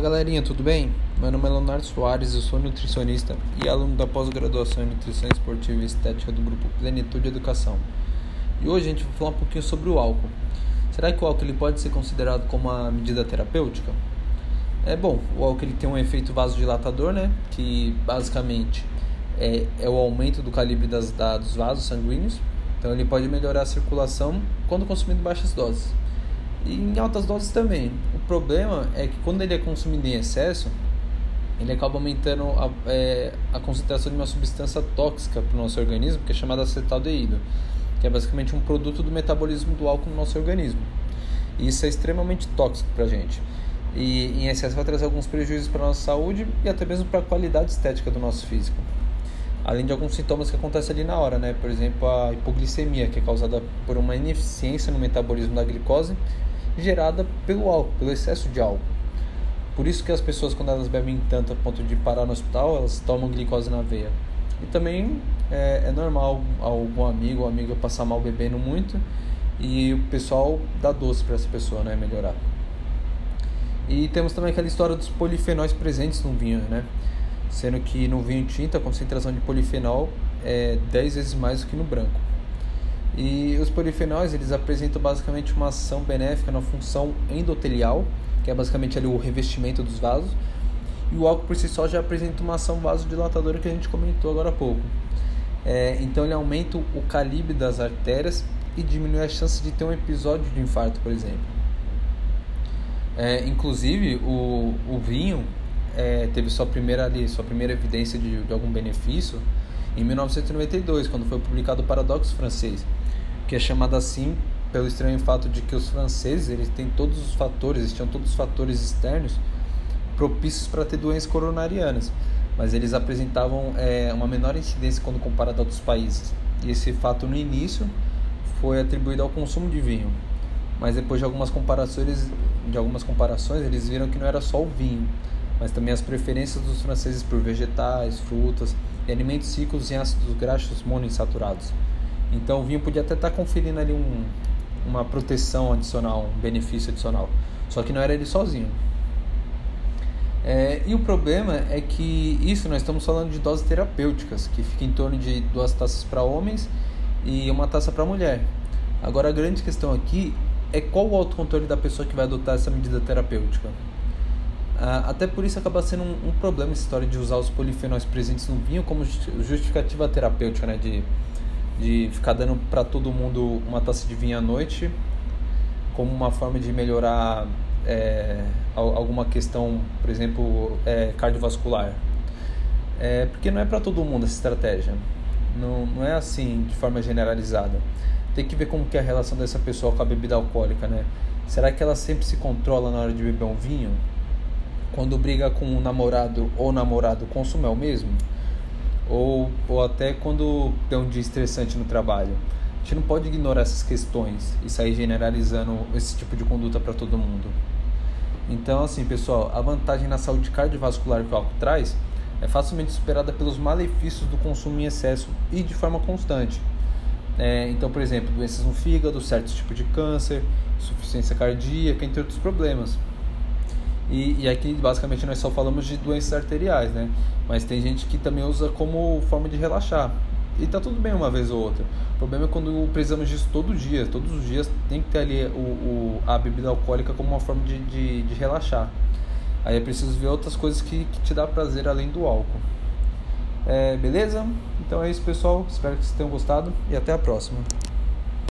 Fala galerinha, tudo bem? Meu nome é Leonardo Soares, eu sou nutricionista e aluno da pós-graduação em Nutrição Esportiva e Estética do grupo Plenitude Educação. E hoje a gente vai falar um pouquinho sobre o álcool. Será que o álcool ele pode ser considerado como uma medida terapêutica? É bom, o álcool ele tem um efeito vasodilatador, né? Que basicamente é, é o aumento do calibre das, da, dos vasos sanguíneos. Então ele pode melhorar a circulação quando consumido baixas doses e em altas doses também. O problema é que quando ele é consumido em excesso, ele acaba aumentando a, é, a concentração de uma substância tóxica para o nosso organismo, que é chamada acetaldeído, que é basicamente um produto do metabolismo do álcool no nosso organismo. E isso é extremamente tóxico para a gente. E em excesso vai trazer alguns prejuízos para a nossa saúde e até mesmo para a qualidade estética do nosso físico. Além de alguns sintomas que acontecem ali na hora, né? Por exemplo, a hipoglicemia, que é causada por uma ineficiência no metabolismo da glicose gerada pelo álcool, pelo excesso de álcool. Por isso que as pessoas, quando elas bebem tanto a ponto de parar no hospital, elas tomam glicose na veia. E também é, é normal algum amigo ou amiga passar mal bebendo muito e o pessoal dá doce para essa pessoa né, melhorar. E temos também aquela história dos polifenóis presentes no vinho, né? Sendo que no vinho tinto a concentração de polifenol é 10 vezes mais do que no branco. E os polifenóis eles apresentam basicamente uma ação benéfica na função endotelial, que é basicamente ali o revestimento dos vasos, e o álcool por si só já apresenta uma ação vasodilatadora que a gente comentou agora há pouco. É, então ele aumenta o calibre das artérias e diminui a chance de ter um episódio de infarto, por exemplo. É, inclusive o, o vinho é, teve sua primeira ali, sua primeira evidência de, de algum benefício em 1992, quando foi publicado o Paradoxo Francês que é chamada assim pelo estranho fato de que os franceses eles têm todos os fatores, eles tinham todos os fatores externos propícios para ter doenças coronarianas, mas eles apresentavam é, uma menor incidência quando comparado a outros países. E esse fato no início foi atribuído ao consumo de vinho, mas depois de algumas comparações, de algumas comparações eles viram que não era só o vinho, mas também as preferências dos franceses por vegetais, frutas e alimentos ricos em ácidos graxos monoinsaturados. Então o vinho podia até estar tá conferindo ali um, uma proteção adicional, um benefício adicional. Só que não era ele sozinho. É, e o problema é que isso nós estamos falando de doses terapêuticas, que fica em torno de duas taças para homens e uma taça para mulher. Agora a grande questão aqui é qual o autocontrole da pessoa que vai adotar essa medida terapêutica. Ah, até por isso acaba sendo um, um, problema essa história de usar os polifenóis presentes no vinho como justificativa terapêutica, né? De de ficar dando para todo mundo uma taça de vinho à noite como uma forma de melhorar é, alguma questão, por exemplo, é, cardiovascular. É, porque não é para todo mundo essa estratégia. Não, não é assim de forma generalizada. Tem que ver como que é a relação dessa pessoa com a bebida alcoólica, né? Será que ela sempre se controla na hora de beber um vinho? Quando briga com o namorado ou namorado, consome é o mesmo? ou, ou até quando tem um dia estressante no trabalho. A gente não pode ignorar essas questões e sair generalizando esse tipo de conduta para todo mundo. Então, assim, pessoal, a vantagem na saúde cardiovascular que o álcool traz é facilmente superada pelos malefícios do consumo em excesso e de forma constante. É, então, por exemplo, doenças no fígado, certos tipos de câncer, insuficiência cardíaca, entre outros problemas. E, e aqui basicamente nós só falamos de doenças arteriais, né? Mas tem gente que também usa como forma de relaxar. E tá tudo bem uma vez ou outra. O problema é quando precisamos disso todo dia. Todos os dias tem que ter ali o, o a bebida alcoólica como uma forma de, de, de, relaxar. Aí é preciso ver outras coisas que, que te dá prazer além do álcool. É, beleza? Então é isso, pessoal. Espero que vocês tenham gostado e até a próxima.